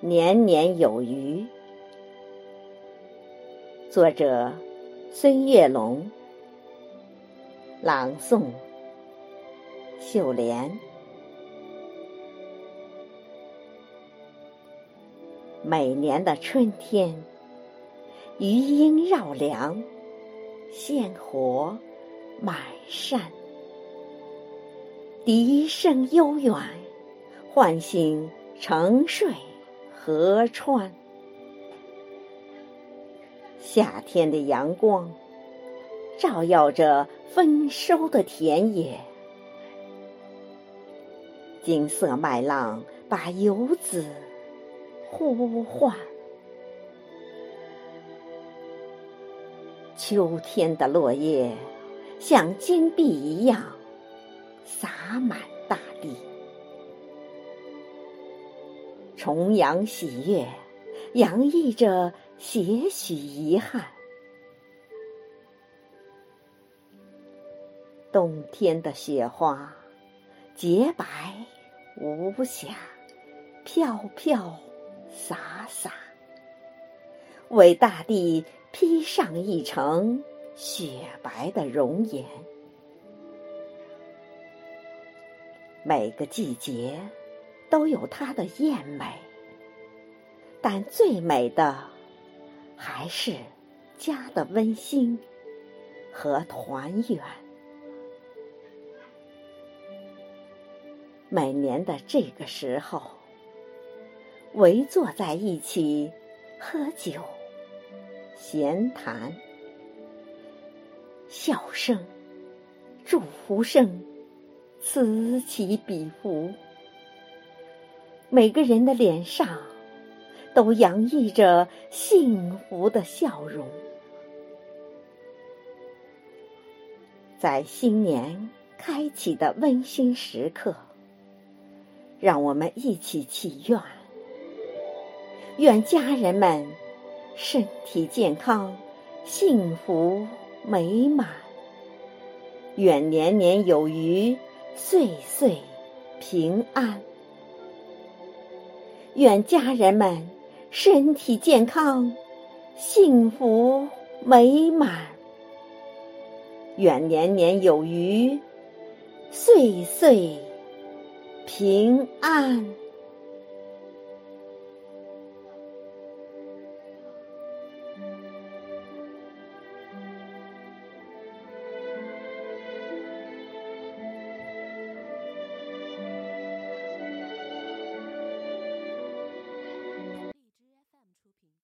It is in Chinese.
年年有余。作者：孙月龙。朗诵：秀莲。每年的春天，余音绕梁，鲜活满山，笛声悠远，唤醒沉睡河川。夏天的阳光，照耀着丰收的田野，金色麦浪把游子。呼唤，秋天的落叶像金币一样洒满大地，重阳喜悦洋溢着些许遗憾，冬天的雪花洁白无瑕，飘飘。洒洒，为大地披上一层雪白的容颜。每个季节都有它的艳美，但最美的还是家的温馨和团圆。每年的这个时候。围坐在一起，喝酒、闲谈，笑声、祝福声此起彼伏，每个人的脸上都洋溢着幸福的笑容。在新年开启的温馨时刻，让我们一起祈愿。愿家人们身体健康、幸福美满；愿年年有余、岁岁平安；愿家人们身体健康、幸福美满；愿年年有余、岁岁平安。